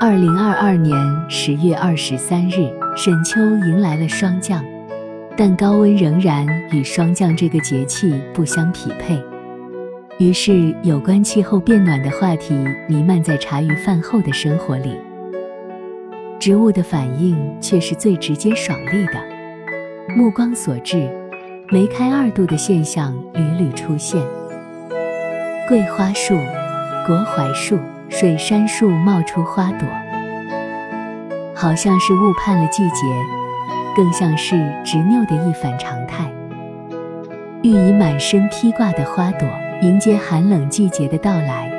二零二二年十月二十三日，沈秋迎来了霜降，但高温仍然与霜降这个节气不相匹配。于是，有关气候变暖的话题弥漫在茶余饭后的生活里。植物的反应却是最直接爽利的。目光所至，梅开二度的现象屡屡出现。桂花树、国槐树、水杉树冒出花朵，好像是误判了季节，更像是执拗的一反常态。欲以满身披挂的花朵，迎接寒冷季节的到来。